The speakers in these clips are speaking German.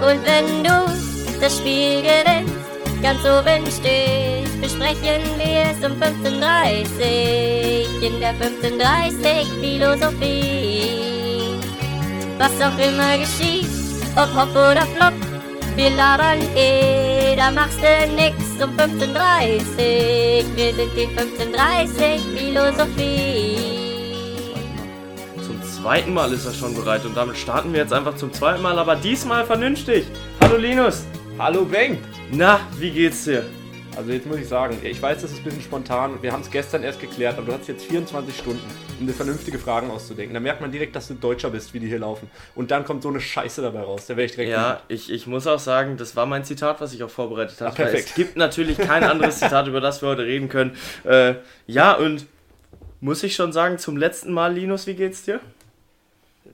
Und wenn du das Spiel gewinnst, ganz oben stehst, besprechen wir es um 15.30 in der 15.30 Philosophie. Was auch immer geschieht, ob Hop oder Flop, wir labern eh, da machst du nix um 15.30 Wir sind die 15.30 Philosophie. Zum zweiten Mal ist er schon bereit und damit starten wir jetzt einfach zum zweiten Mal, aber diesmal vernünftig. Hallo Linus. Hallo Bengt! Na, wie geht's dir? Also jetzt muss ich sagen, ich weiß, das ist ein bisschen spontan und wir haben es gestern erst geklärt, aber du hast jetzt 24 Stunden, um dir vernünftige Fragen auszudenken. Da merkt man direkt, dass du Deutscher bist, wie die hier laufen. Und dann kommt so eine Scheiße dabei raus. Da wäre ich direkt. Ja, ich, ich muss auch sagen, das war mein Zitat, was ich auch vorbereitet habe. Ah, perfekt. Es gibt natürlich kein anderes Zitat, über das wir heute reden können. Äh, ja, und muss ich schon sagen, zum letzten Mal, Linus, wie geht's dir?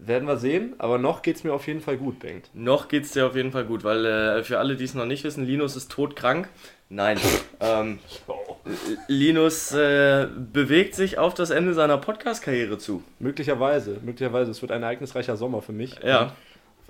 Werden wir sehen, aber noch geht es mir auf jeden Fall gut, Bengt. Noch geht's dir auf jeden Fall gut, weil äh, für alle, die es noch nicht wissen, Linus ist todkrank. Nein. ähm, Linus äh, bewegt sich auf das Ende seiner Podcast-Karriere zu. Möglicherweise, möglicherweise. Es wird ein ereignisreicher Sommer für mich. Ja.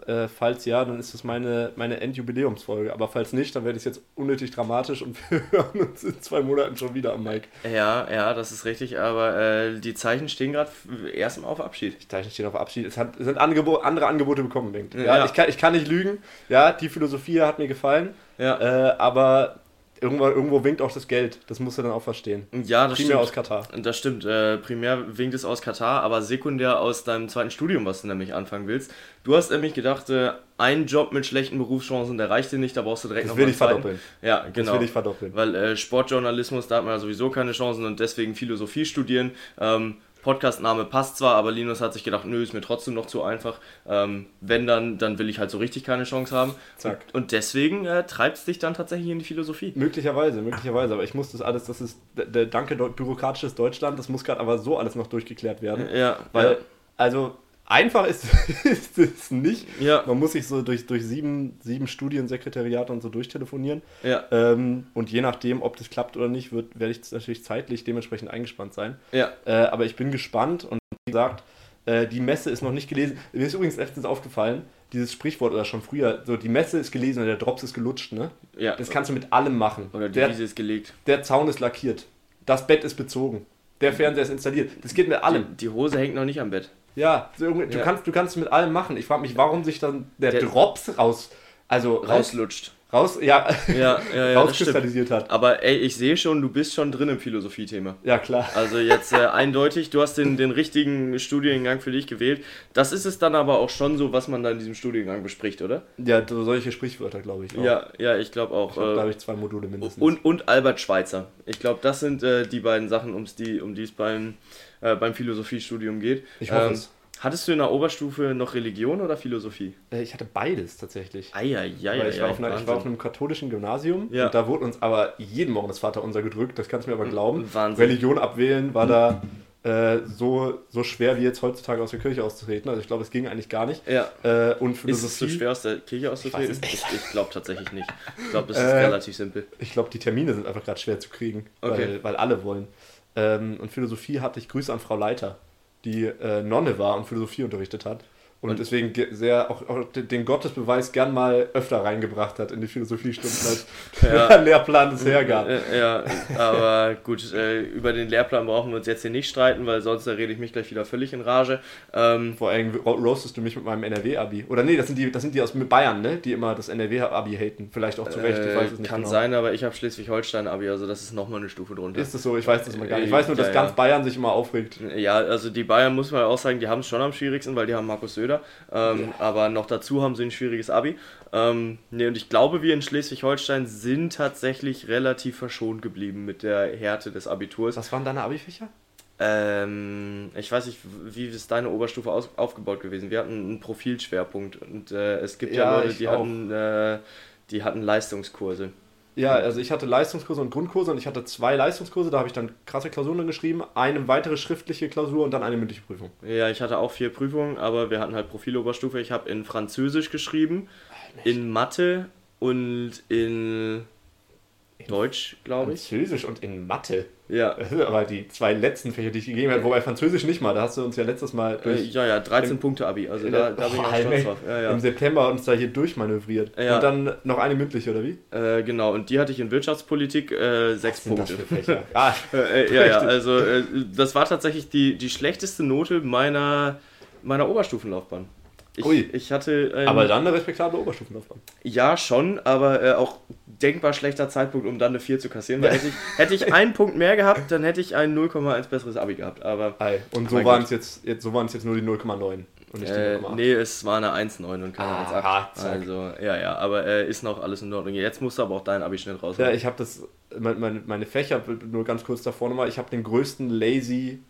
Äh, falls ja, dann ist es meine, meine Endjubiläumsfolge. Aber falls nicht, dann werde ich es jetzt unnötig dramatisch und wir hören uns in zwei Monaten schon wieder am Mike. Ja, ja, das ist richtig, aber äh, die Zeichen stehen gerade erstmal auf Abschied. Die Zeichen stehen auf Abschied. Es, hat, es sind Angebo andere Angebote bekommen, Bengt. Ja, Ja. Ich, kann, ich kann nicht lügen. Ja, die Philosophie hat mir gefallen. Ja, Äh, aber irgendwo, irgendwo winkt auch das Geld. Das musst du dann auch verstehen. ja das Primär stimmt. aus Katar. Das stimmt. Äh, primär winkt es aus Katar, aber sekundär aus deinem zweiten Studium, was du nämlich anfangen willst. Du hast nämlich gedacht, äh, ein Job mit schlechten Berufschancen, der reicht dir nicht, da brauchst du direkt Das noch will ich zweiten. verdoppeln. Ja, genau. Das will ich verdoppeln. Weil äh, Sportjournalismus, da hat man ja sowieso keine Chancen und deswegen Philosophie studieren. Ähm, Podcastname passt zwar, aber Linus hat sich gedacht, nö, ist mir trotzdem noch zu einfach. Ähm, wenn dann, dann will ich halt so richtig keine Chance haben. Zack. Und, und deswegen äh, treibt es dich dann tatsächlich in die Philosophie. Möglicherweise, möglicherweise. Aber ich muss das alles, das ist der, danke bürokratisches Deutschland, das muss gerade aber so alles noch durchgeklärt werden. Ja, Weil, ja. also, einfach ist, ist es nicht. Ja. Man muss sich so durch, durch sieben, sieben Studiensekretariate und so durchtelefonieren. Ja, Ähm, und je nachdem, ob das klappt oder nicht, wird, werde ich natürlich zeitlich dementsprechend eingespannt sein. ja. Äh, aber ich bin gespannt und wie gesagt, äh, die Messe ist noch nicht gelesen. Mir ist übrigens letztens aufgefallen, dieses Sprichwort oder schon früher, so die Messe ist gelesen und der Drops ist gelutscht, ne? ja. Das kannst du mit allem machen. Oder die der, Wiese ist gelegt. der Zaun ist lackiert. Das Bett ist bezogen. Der Fernseher ist installiert. Das geht mit allem. Die, die Hose hängt noch nicht am Bett. Ja, du, Ja. kannst, du kannst es mit allem machen. Ich frage mich, warum sich dann der, Der- Drops raus, also raus, Rauslutscht. Raus, ja, Ja, ja, ja. rauskristallisiert hat. Aber ey, ich sehe schon, du bist schon drin im Philosophie-Thema. Ja, klar. Also jetzt äh, eindeutig, du hast den, den richtigen Studiengang für dich gewählt. Das ist es dann aber auch schon so, was man da in diesem Studiengang bespricht, oder? Ja, so solche Sprichwörter, glaube ich. auch. Ja, ja, ich glaube auch. Ich glaub, da habe äh, ich zwei Module mindestens. und, und Albert Schweitzer. Ich glaube, das sind äh, die beiden Sachen, um's die, um die es beim, äh, beim Philosophiestudium geht. Ich hoffe es. Hattest du in der Oberstufe noch Religion oder Philosophie? Äh, Ich hatte beides tatsächlich. Eieiei, ich, war auf einer, ich war auf einem katholischen Gymnasium Ja. und da wurde uns aber jeden Morgen das Vaterunser gedrückt, das kannst du mir aber glauben. Wahnsinn. Religion abwählen war da äh, so, so schwer wie jetzt heutzutage aus der Kirche auszutreten. Also ich glaube, es ging eigentlich gar nicht. Ja. Äh, und Ist es so Philosophie, schwer aus der Kirche auszutreten? Ich, echt ich glaube tatsächlich nicht. Ich glaube, es ist Äh, relativ simpel. ich glaube, die Termine sind einfach gerade schwer zu kriegen, Okay. weil, weil alle wollen. Ähm, und Philosophie hatte ich Grüße an Frau Leiter, die äh, Nonne war und Philosophie unterrichtet hat. Und, Und- deswegen ge- sehr auch, auch den Gottesbeweis gern mal öfter reingebracht hat in die Philosophiestunden, als Ja. der Lehrplan es hergab. Äh, ja, aber gut, äh, über den Lehrplan brauchen wir uns jetzt hier nicht streiten, weil sonst da rede ich mich gleich wieder völlig in Rage. Ähm, Vor allem ro- roastest du mich mit meinem NRW-Abi. Oder nee, das sind die, das sind die aus Bayern, ne? Die immer das NRW-Abi haten. Vielleicht auch zu Recht, ich weiß es äh, nicht kann genau. sein, aber ich habe Schleswig-Holstein-Abi, also das ist nochmal eine Stufe drunter. Ist es so? Ich weiß das immer gar nicht. Ich weiß nur, dass ja. ganz Bayern sich immer aufregt. Ja, also die Bayern muss man auch sagen, die haben es schon am schwierigsten, weil die haben Markus Söder. Ähm, Aber noch dazu haben sie ein schwieriges Abi. Ähm, nee, und ich glaube, wir in Schleswig-Holstein sind tatsächlich relativ verschont geblieben mit der Härte des Abiturs. Was waren deine Abi-Fächer? Ähm, ich weiß nicht, wie ist deine Oberstufe aus, aufgebaut gewesen? Wir hatten einen Profilschwerpunkt und äh, es gibt ja, Ja, Leute, die auch. hatten, äh, die hatten Leistungskurse. Ja, also ich hatte Leistungskurse und Grundkurse und ich hatte zwei Leistungskurse, da habe ich dann krasse Klausuren geschrieben, eine weitere schriftliche Klausur und dann eine mündliche Prüfung. Ja, ich hatte auch vier Prüfungen, aber wir hatten halt Profiloberstufe. Ich habe in Französisch geschrieben, in Mathe und in Deutsch, glaube ich. Französisch und in Mathe. Ja. Aber die zwei letzten Fächer, die ich gegeben habe, wobei Französisch nicht mal, da hast du uns ja letztes Mal Äh, durch, ja, ja, 13 Punkte Abi. Also da, da bin ich auch stolz drauf. Ja, ja. im September uns da hier durchmanövriert. Ja. Und dann noch eine mündliche, oder wie? Äh, genau, und die hatte ich in Wirtschaftspolitik äh, sechs Punkte. ah, Äh, äh, ja, ja, also äh, das war tatsächlich die, die schlechteste Note meiner, meiner Oberstufenlaufbahn. Ich, Ui. ich hatte. ein- aber dann eine respektable Oberstufenlaufbahn. Ja, schon, aber äh, auch denkbar schlechter Zeitpunkt, um dann eine 4 zu kassieren. Weil hätte ich, hätte ich einen Punkt mehr gehabt, dann hätte ich ein 0,1 besseres Abi gehabt. Aber Ei. Und so waren es jetzt, jetzt, so waren es jetzt nur die 0,9 und nicht äh, die 0,8. nee, es war eine 1,9 und keine Ah, 1,8. zack. Also, ja, ja, aber äh, ist noch alles in Ordnung. Jetzt musst du aber auch dein Abi schnell raus. Ja, ich habe das, meine, meine, meine Fächer, nur ganz kurz davor nochmal, ich habe den größten Lazy,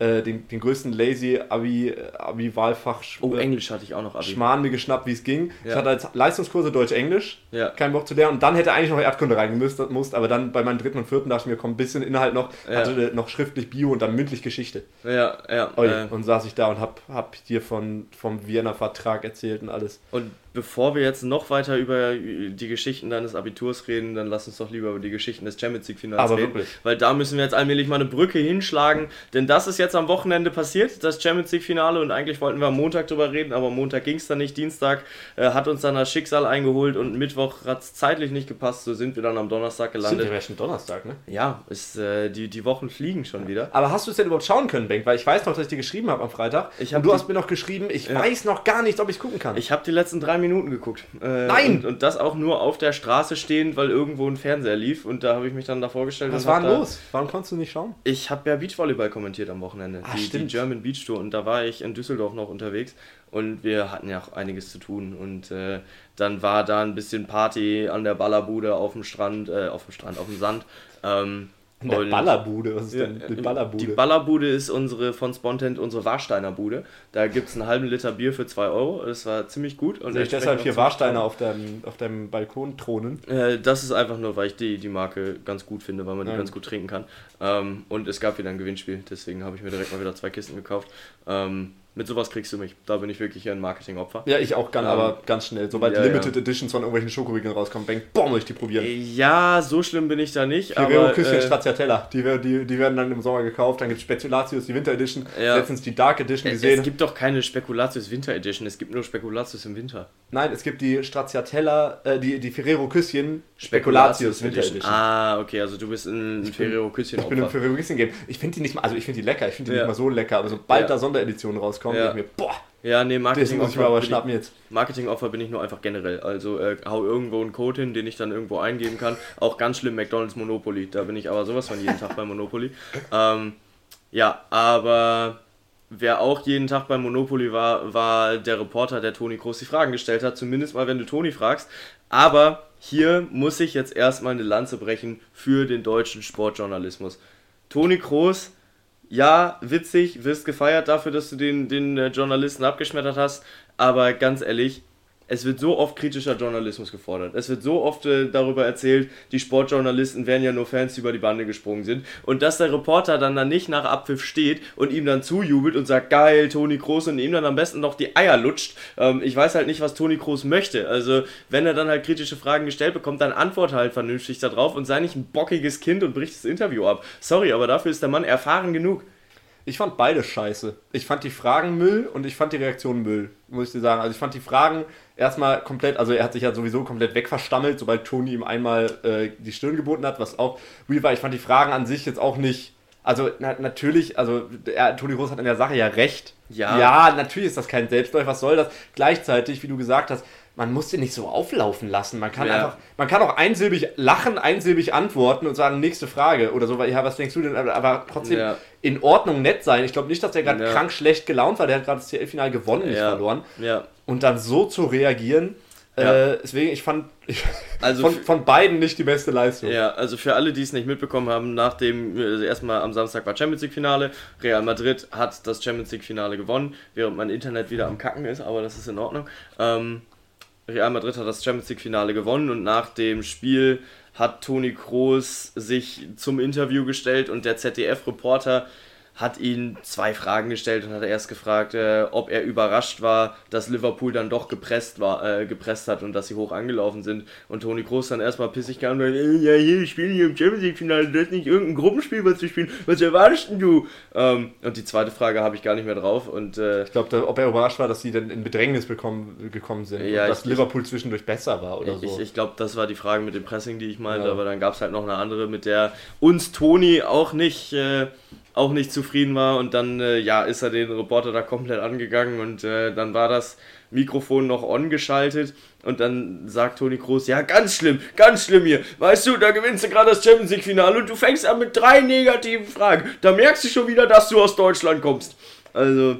äh, den, den größten Lazy Abi, äh, Abi-Wahlfach oh, äh, Englisch hatte ich auch noch Abi. Schmarrn mir geschnappt, wie es ging. Ich Ja. hatte als Leistungskurse Deutsch-Englisch, Ja. keinen Bock zu lernen. Und dann hätte eigentlich noch Erdkunde reingemusst, musst, aber dann bei meinem dritten und vierten dachte ich mir, komm, ein bisschen Inhalt noch. Ja. Hatte noch schriftlich Bio und dann mündlich Geschichte. Ja, ja. Ui, Äh, und saß ich da und hab, hab dir von, vom Wiener Vertrag erzählt und alles. Und bevor wir jetzt noch weiter über die Geschichten deines Abiturs reden, dann lass uns doch lieber über die Geschichten des Champions League Finals Aber reden. wirklich. Weil da müssen wir jetzt allmählich mal eine Brücke hinschlagen, denn das ist jetzt am Wochenende passiert, das Champions League Finale und eigentlich wollten wir am Montag drüber reden, aber am Montag ging es dann nicht, Dienstag äh, hat uns dann das Schicksal eingeholt und Mittwoch hat es zeitlich nicht gepasst, so sind wir dann am Donnerstag Sind gelandet. ja schon Donnerstag, ne? Ja, ist, äh, die, die Wochen fliegen schon wieder. Aber hast du es denn überhaupt schauen können, Benk? Weil ich weiß noch, dass ich dir geschrieben habe am Freitag. Ich hab und du die- hast mir noch geschrieben, ich Ja. weiß noch gar nicht, ob ich gucken kann. Ich habe die letzten drei Minuten geguckt. Äh, Nein! Und, und das auch nur auf der Straße stehend, weil irgendwo ein Fernseher lief und da habe ich mich dann da vorgestellt. Was war denn los? Warum konntest du nicht schauen? Ich habe ja Beachvolleyball kommentiert am Wochenende. Ah, die, die. German Beach Tour. Und da war ich in Düsseldorf noch unterwegs. Und wir hatten ja auch einiges zu tun. Und äh, dann war da ein bisschen Party an der Ballerbude auf dem Strand, äh, auf dem Strand, auf dem Sand. Ähm, In der und- Ballerbude. Was ist denn die äh, Ballerbude? Die Ballerbude ist unsere von Spontent, unsere Warsteiner Bude. Da gibt es einen halben Liter Bier für 2 Euro. Das war ziemlich gut. Und ich deshalb hier Warsteiner auf deinem, auf deinem Balkon thronen? äh, das ist einfach nur, weil ich die, die Marke ganz gut finde, weil man die Ja. ganz gut trinken kann. Ähm, und es gab wieder ein Gewinnspiel, deswegen habe ich mir direkt mal wieder zwei Kisten gekauft. Ähm, mit sowas kriegst du mich. Da bin ich wirklich ein Marketingopfer. Ja, ich auch, ganz, Ähm, aber ganz schnell. Sobald ja, Limited ja. Editions von irgendwelchen Schokoriegeln rauskommen, boah, muss ich die probieren. Ja, so schlimm bin ich da nicht. Ferrero Küsschen äh, Stracciatella, die, die, die werden dann im Sommer gekauft. Dann gibt es Spekulatius, die Winter Edition. Ja. Letztens die Dark Edition es, gesehen. es gibt doch keine Spekulatius Winter Edition, es gibt nur Spekulatius im Winter. Nein, es gibt die Stracciatella, äh, die, die Ferrero Küsschen Spekulatius Winter Edition. Ah, okay, also du bist ein Ferrero Küsschen Ich bin im. Ferrero Küsschen Game. Ich finde die nicht mal, also ich finde die lecker, ich finde die nicht mal so lecker, aber sobald da Sondereditionen rauskommen, Ja. denke ich mir, boah, Ja, nee, das Marketing muss ich mir aber schnappen jetzt. Marketingopfer bin ich nur einfach generell. Also äh, hau irgendwo einen Code hin, den ich dann irgendwo eingeben kann. Auch ganz schlimm McDonald's Monopoly. Da bin ich aber sowas von jeden Tag bei Monopoly. Ähm, ja, aber wer auch jeden Tag bei Monopoly war, war der Reporter, der Toni Kroos die Fragen gestellt hat. Zumindest mal, wenn du Toni fragst. Aber hier muss ich jetzt erstmal eine Lanze brechen für den deutschen Sportjournalismus. Toni Kroos ja, witzig, wirst gefeiert dafür, dass du den, den äh, Journalisten abgeschmettert hast, aber ganz ehrlich, es wird so oft kritischer Journalismus gefordert. Es wird so oft äh, darüber erzählt, die Sportjournalisten wären ja nur Fans, die über die Bande gesprungen sind. Und dass der Reporter dann, dann nicht nach Abpfiff steht und ihm dann zujubelt und sagt, geil, Toni Kroos und ihm dann am besten noch die Eier lutscht. Ähm, ich weiß halt nicht, was Toni Kroos möchte. Also, wenn er dann halt kritische Fragen gestellt bekommt, dann antworte halt vernünftig darauf und sei nicht ein bockiges Kind und bricht das Interview ab. Sorry, aber dafür ist der Mann erfahren genug. Ich fand beide scheiße. Ich fand die Fragen Müll und ich fand die Reaktion Müll, muss ich dir sagen. Also ich fand die Fragen erstmal komplett, also er hat sich ja sowieso komplett wegverstammelt, sobald Toni ihm einmal äh, die Stirn geboten hat, was auch weird war. Ich fand die Fragen an sich jetzt auch nicht. Also na, natürlich, also er, Toni Groß hat in der Sache ja recht. Ja. Ja, natürlich ist das kein Selbstläufer. Was soll das? Gleichzeitig, wie du gesagt hast, man muss den nicht so auflaufen lassen. Man kann Ja. einfach, man kann auch einsilbig lachen, einsilbig antworten und sagen, nächste Frage oder so, weil, ja, was denkst du denn? Aber, trotzdem Ja. in Ordnung nett sein. Ich glaube nicht, dass der gerade Ja. krank schlecht gelaunt war. Der hat gerade das CL-Final gewonnen, nicht verloren. Und dann so zu reagieren, äh, deswegen, ich fand ich, Also von, von beiden nicht die beste Leistung. Ja, also für alle, die es nicht mitbekommen haben, nach dem, also erstmal am Samstag war Champions League Finale, Real Madrid hat das Champions League Finale gewonnen, während mein Internet wieder am Kacken ist, aber das ist in Ordnung. Ähm, Real Madrid hat das Champions League Finale gewonnen und nach dem Spiel hat Toni Kroos sich zum Interview gestellt und der ZDF-Reporter hat ihn zwei Fragen gestellt und hat erst gefragt, äh, ob er überrascht war, dass Liverpool dann doch gepresst war, äh, gepresst hat und dass sie hoch angelaufen sind. Und Toni Kroos dann erstmal pissig kam und sagt, äh, ja hier, wir spielen hier im Champions League Finale, das ist nicht irgendein Gruppenspiel, was wir spielen. Was erwartest denn du? Ähm, und die zweite Frage habe ich gar nicht mehr drauf und äh, Ich glaube, ob er überrascht war, dass sie dann in Bedrängnis bekommen, gekommen sind. Ja, und dass ich- Liverpool zwischendurch besser war oder so. Ich, ich glaube, das war die Frage mit dem Pressing, die ich meinte, Ja. aber dann gab es halt noch eine andere, mit der uns Toni auch nicht, äh, auch nicht zufrieden war und dann äh, ja, ist er den Reporter da komplett angegangen und äh, dann war das Mikrofon noch on geschaltet und dann sagt Toni Kroos, ja, ganz schlimm, ganz schlimm hier. Weißt du, da gewinnst du gerade das Champions League Finale und du fängst an mit drei negativen Fragen. Da merkst du schon wieder, dass du aus Deutschland kommst. Also,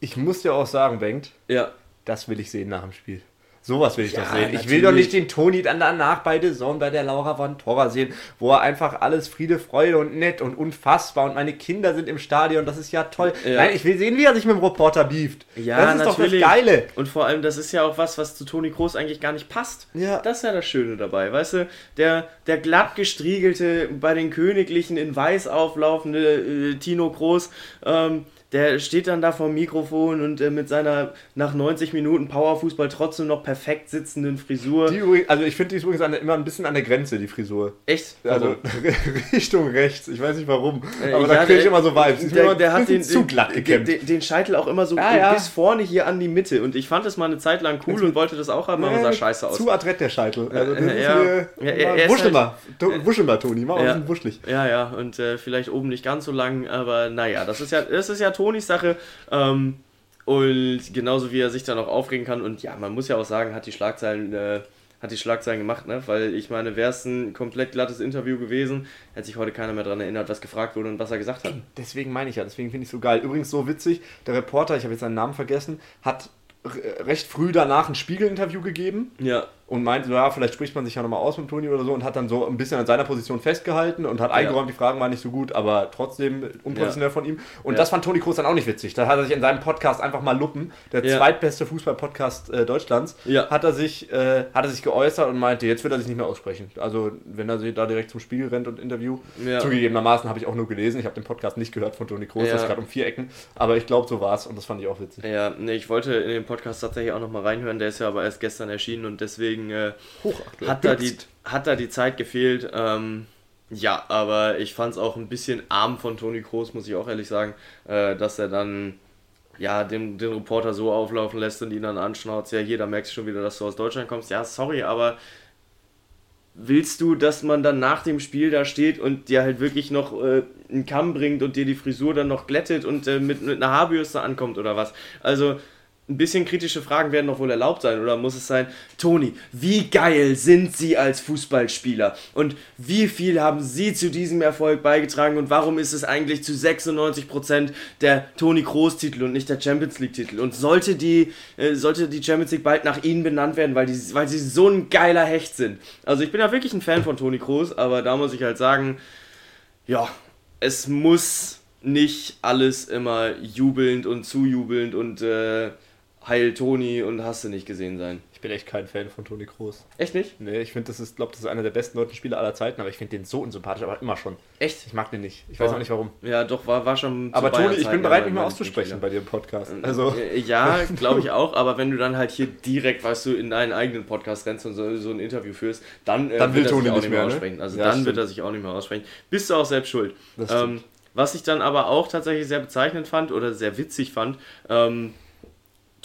ich muss dir auch sagen, Bengt, ja. das will ich sehen nach dem Spiel. Sowas will ich Ja, doch sehen. Ich will natürlich. doch nicht den Toni dann danach bei The Zone bei der Laura von Torra sehen, wo er einfach alles Friede, Freude und nett und unfassbar und meine Kinder sind im Stadion, das ist ja toll. Ja. Nein, ich will sehen, wie er sich mit dem Reporter beeft. Ja, das ist natürlich. doch das Geile. Und vor allem, das ist ja auch was, was zu Toni Kroos eigentlich gar nicht passt. Ja. Das ist ja das Schöne dabei, weißt du? Der, der glatt gestriegelte, bei den Königlichen in weiß auflaufende äh, Tino Kroos, ähm, der steht dann da vor dem Mikrofon und äh, mit seiner nach 90 Minuten Powerfußball trotzdem noch perfekt sitzenden Frisur. Die also ich finde die ist übrigens der, immer ein bisschen an der Grenze, die Frisur. Echt? Also Richtung rechts, ich weiß nicht warum. Äh, Aber ja, da kriege ich der- immer so Vibes. Mir Der, der hat den, zu glatt gekämmt. den, den Scheitel auch immer so Ja, ja. bis vorne hier an die Mitte. Und ich fand das mal eine Zeit lang cool und wollte das auch haben, aber sah scheiße aus. Zu adrett der Scheitel. Also das Äh, ist Ja, er- wuschel mal. To- Wuschel mal, Toni. Mal ein bisschen wuschelig. Ja, ja, und äh, vielleicht oben nicht ganz so lang, aber naja, das ist ja, das ist ja Tonis Sache. Ähm, und genauso wie er sich dann auch aufregen kann. Und ja, man muss ja auch sagen, hat die Schlagzeilen, äh, hat die Schlagzeilen gemacht, ne? Weil ich meine, wäre es ein komplett glattes Interview gewesen, hätte sich heute keiner mehr daran erinnert, was gefragt wurde und was er gesagt hat. Deswegen meine ich ja, deswegen finde ich es so geil. Übrigens so witzig, der Reporter, ich habe jetzt seinen Namen vergessen, hat recht früh danach ein Spiegel-Interview gegeben Ja. Und meinte, ja, vielleicht spricht man sich ja nochmal aus mit Toni oder so und hat dann so ein bisschen an seiner Position festgehalten und hat eingeräumt, die Fragen waren nicht so gut, aber trotzdem unprofessionell Ja. von ihm. Und Ja. das fand Toni Kroos dann auch nicht witzig. Da hat er sich in seinem Podcast einfach mal Luppen, der Ja. zweitbeste Fußball-Podcast äh, Deutschlands, Ja. hat, er sich, äh, hat er sich geäußert und meinte, jetzt wird er sich nicht mehr aussprechen. Also wenn er sich da direkt zum Spiegel rennt und Interview. Ja. Zugegebenermaßen habe ich auch nur gelesen, ich habe den Podcast nicht gehört von Toni Kroos, Ja. das ist gerade um vier Ecken, aber ich glaube, so war es und das fand ich auch witzig. Ja, nee, ich wollte in den Podcast tatsächlich auch nochmal reinhören, der ist ja aber erst gestern erschienen und deswegen äh, Hochaktuell. hat, da die, hat da die Zeit gefehlt. Ähm, ja, aber ich fand es auch ein bisschen arm von Toni Kroos, muss ich auch ehrlich sagen, äh, dass er dann ja, den, den Reporter so auflaufen lässt und ihn dann anschnauzt. Ja, hier, da merkst du schon wieder, dass du aus Deutschland kommst. Ja, sorry, aber willst du, dass man dann nach dem Spiel da steht und dir halt wirklich noch äh, einen Kamm bringt und dir die Frisur dann noch glättet und äh, mit, mit einer Haarbürste ankommt oder was? Also ein bisschen kritische Fragen werden doch wohl erlaubt sein oder muss es sein, Toni, wie geil sind Sie als Fußballspieler? Und wie viel haben Sie zu diesem Erfolg beigetragen? Und warum ist es eigentlich zu 96% der Toni Kroos Titel und nicht der Champions League Titel und sollte die, äh, sollte die Champions League bald nach Ihnen benannt werden, weil, die, weil Sie so ein geiler Hecht sind. Also ich bin ja wirklich ein Fan von Toni Kroos, aber da muss ich halt sagen, ja, es muss nicht alles immer jubelnd und zujubelnd und äh, Heil Toni und hast du nicht gesehen sein. Ich bin echt kein Fan von Toni Kroos. Echt nicht? Nee, ich finde, das ist, glaube das ist einer der besten deutschen Spieler aller Zeiten, aber ich finde den so unsympathisch, aber immer schon. Echt? Ich mag den nicht. Ich weiß Oh. auch nicht warum. Ja, doch, war, war schon. Aber Toni, ich bin bereit, mich mal auszusprechen bei dir im Podcast. Also, Äh, Ja, glaube ich auch, aber wenn du dann halt hier direkt, weißt du, in deinen eigenen Podcast rennst und so, so ein Interview führst, dann, äh, Dann will er Toni sich auch nicht mehr ne? aussprechen. Also Ja, dann stimmt. wird er sich auch nicht mehr aussprechen. Bist du auch selbst schuld. Ähm, was ich dann aber auch tatsächlich sehr bezeichnend fand oder sehr witzig fand, ähm,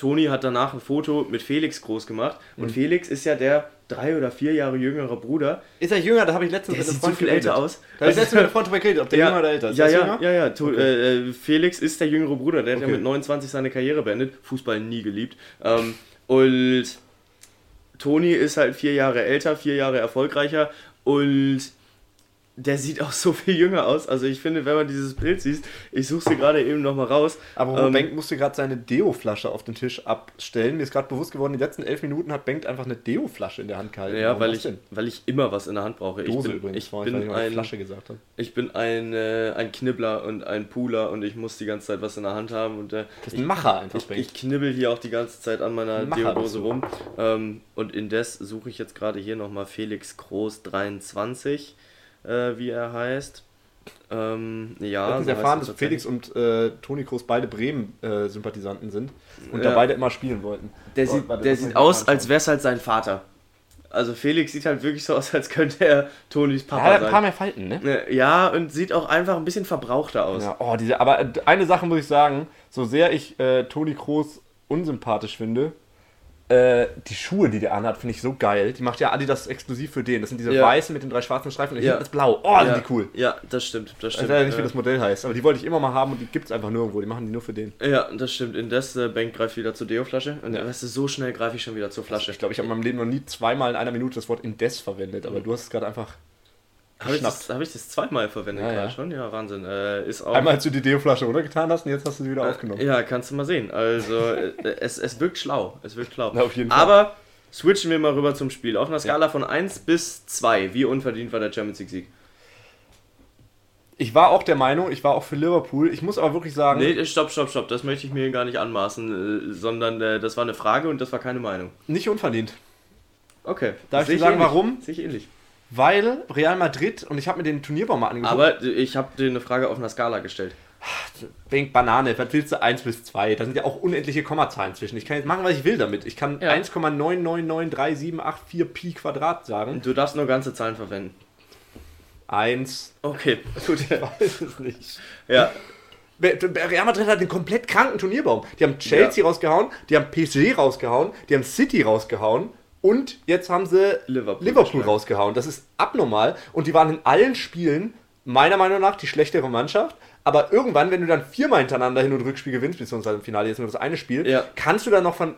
Toni hat danach ein Foto mit Felix groß gemacht und Mhm. Felix ist ja der drei oder vier Jahre jüngere Bruder. ist er jünger? Da habe ich letztens Der mit einem Freund viel geredet. älter aus. Da habe ich letztens mit einem Freund drüber geredet, ob der jünger oder älter ist. Ja, ja, jünger? ja, ja. To Okay. äh, äh, Felix ist der jüngere Bruder, der hat ja Okay. mit 29 seine Karriere beendet. Fußball nie geliebt. Ähm, und Toni ist halt vier Jahre älter, vier Jahre erfolgreicher und der sieht auch so viel jünger aus. Also ich finde, wenn man dieses Bild sieht, ich suche sie gerade eben nochmal raus. Aber Ähm, Bengt musste gerade seine Deo-Flasche auf den Tisch abstellen. Mir ist gerade bewusst geworden, die letzten elf Minuten hat Bengt einfach eine Deo-Flasche in der Hand gehalten. Ja, Warum weil ich, denn? weil ich immer was in der Hand brauche. Dose ich bin, übrigens, ich weil bin ich mal ein, Flasche gesagt habe. ich bin ein, äh, ein Knibbler und ein Pooler und ich muss die ganze Zeit was in der Hand haben. Und, äh, Das ist ein Macher einfach, Ich, Bengt. ich knibbel hier auch die ganze Zeit an meiner Deodose rum. Ähm, und indes suche ich jetzt gerade hier nochmal Felix Groß 23, äh, wie er heißt. Ähm, ja, so erfahren, dass Felix und äh, Toni Kroos beide Bremen-Sympathisanten sind und Ja. da beide immer spielen wollten. Der Oh, sieht, der sieht aus, als wäre es halt sein Vater. Also Felix sieht halt wirklich so aus, als könnte er Tonis Er Papa hat ein paar sein. mehr Falten, ne? Ne, Ja, und sieht auch einfach ein bisschen verbrauchter aus. Ja, oh, diese, aber äh, eine Sache muss ich sagen, so sehr ich äh, Toni Kroos unsympathisch finde, äh, die Schuhe, die der anhat, finde ich so geil. Die macht ja Adidas exklusiv für den. Das sind diese Ja. weißen mit den drei schwarzen Streifen und Ja. ist blau. Oh, sind ja, die cool. Ja, das stimmt. Das Ich stimmt. weiß leider nicht, wie das Modell heißt, aber die wollte ich immer mal haben und die gibt es einfach nirgendwo. Die machen die nur für den. ja, das stimmt. Indes äh, Bank greift wieder zur Deo-Flasche. Und Ja. weißt du, so schnell greife ich schon wieder zur Flasche. Ich glaube, ich habe in meinem Leben noch nie zweimal in einer Minute das Wort Indes verwendet, aber du hast es gerade einfach. Habe ich, das- hab ich das zweimal verwendet Ja, gerade ja. schon? Ja, Wahnsinn. Äh, ist auch. Einmal als du die Deo-Flasche runtergetan hast und jetzt hast du sie wieder aufgenommen. Ja, kannst du mal sehen. Also, äh, es, es wirkt schlau. Es wirkt schlau. Na, auf jeden Fall. Aber switchen wir mal rüber zum Spiel. Auf einer Skala von 1 bis 2. Wie unverdient war der Champions League-Sieg? Ich war auch der Meinung, ich war auch für Liverpool. Ich muss aber wirklich sagen, Nee, stopp, stopp, stopp. Das möchte ich mir gar nicht anmaßen, äh, sondern äh, das war eine Frage und das war keine Meinung. nicht unverdient. Okay. Darf ich dir sagen, warum? Sehe ich ähnlich. Weil Real Madrid, und ich habe mir den Turnierbaum mal angeguckt, Aber ich habe dir eine Frage auf einer Skala gestellt. Bank Banane, was willst du 1 bis 2? Da sind ja auch unendliche Kommazahlen zwischen. Ich kann jetzt machen, was ich will damit. Ich kann Ja. 1,9993784 Pi Quadrat sagen. Du darfst nur ganze Zahlen verwenden. 1. Okay, gut. Weiß es nicht. ja, Real Madrid hat einen komplett kranken Turnierbaum. Die haben Chelsea Ja. rausgehauen, die haben PSG rausgehauen, die haben City rausgehauen und jetzt haben sie Liverpool Liverpool rausgehauen. Das ist abnormal und die waren in allen Spielen meiner Meinung nach die schlechtere Mannschaft. Aber irgendwann, wenn du dann viermal hintereinander Hin- und Rückspiel gewinnst, beziehungsweise im Finale jetzt nur das eine Spiel, Ja. kannst du dann noch von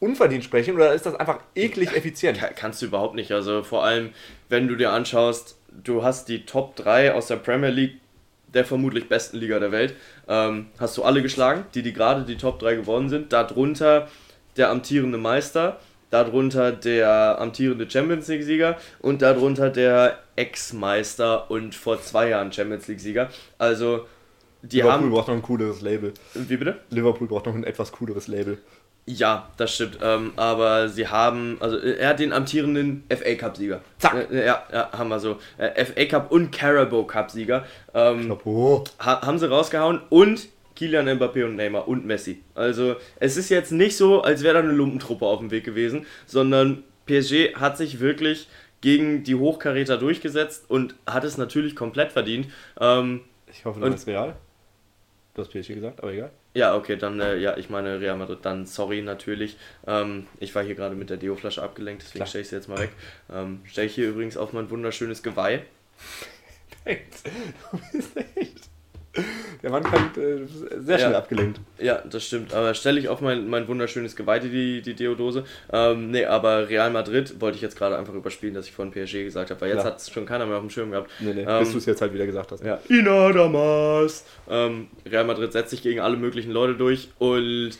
unverdient sprechen oder ist das einfach eklig effizient? Ka- Kannst du überhaupt nicht. Also vor allem, wenn du dir anschaust, du hast die Top 3 aus der Premier League, der vermutlich besten Liga der Welt, ähm, hast du alle geschlagen, die, die gerade die Top 3 geworden sind. Darunter der amtierende Meister, darunter der amtierende Champions League-Sieger und darunter der Ex-Meister und vor zwei Jahren Champions League-Sieger. Also, die Liverpool haben. braucht noch ein cooleres Label. Wie bitte? Liverpool braucht noch ein etwas cooleres Label. Ja, das stimmt. Ähm, aber sie haben, also äh, er hat den amtierenden FA Cup Sieger. Zack. Äh, ja, ja, haben wir so. Äh, FA Cup und Carabao Cup Sieger ähm, ha haben sie rausgehauen und Kilian Mbappé und Neymar und Messi. Also es ist jetzt nicht so, als wäre da eine Lumpentruppe auf dem Weg gewesen, sondern PSG hat sich wirklich gegen die Hochkaräter durchgesetzt und hat es natürlich komplett verdient. Ähm, Ich hoffe, du meinst Real. Du hast PSG gesagt, aber egal. Ja, okay, dann, äh, ja, ich meine Real Madrid, dann sorry natürlich. Ähm, ich war hier gerade mit der Deo-Flasche abgelenkt, deswegen stelle ich sie jetzt mal weg. Ähm, stelle ich hier übrigens auf mein wunderschönes Geweih. Du bist echt. Der Mann kann äh, sehr schnell Ja. abgelenkt. Ja, das stimmt, aber stelle ich auf mein, mein wunderschönes Geweih, die, die Deodose. Ähm, nee, aber Real Madrid wollte ich jetzt gerade einfach überspielen, dass ich vorhin PSG gesagt habe, weil jetzt hat es schon keiner mehr auf dem Schirm gehabt. Nee, nee, Ähm, bis du es jetzt halt wieder gesagt hast. Ja, Ina Damas. Ähm, Real Madrid setzt sich gegen alle möglichen Leute durch und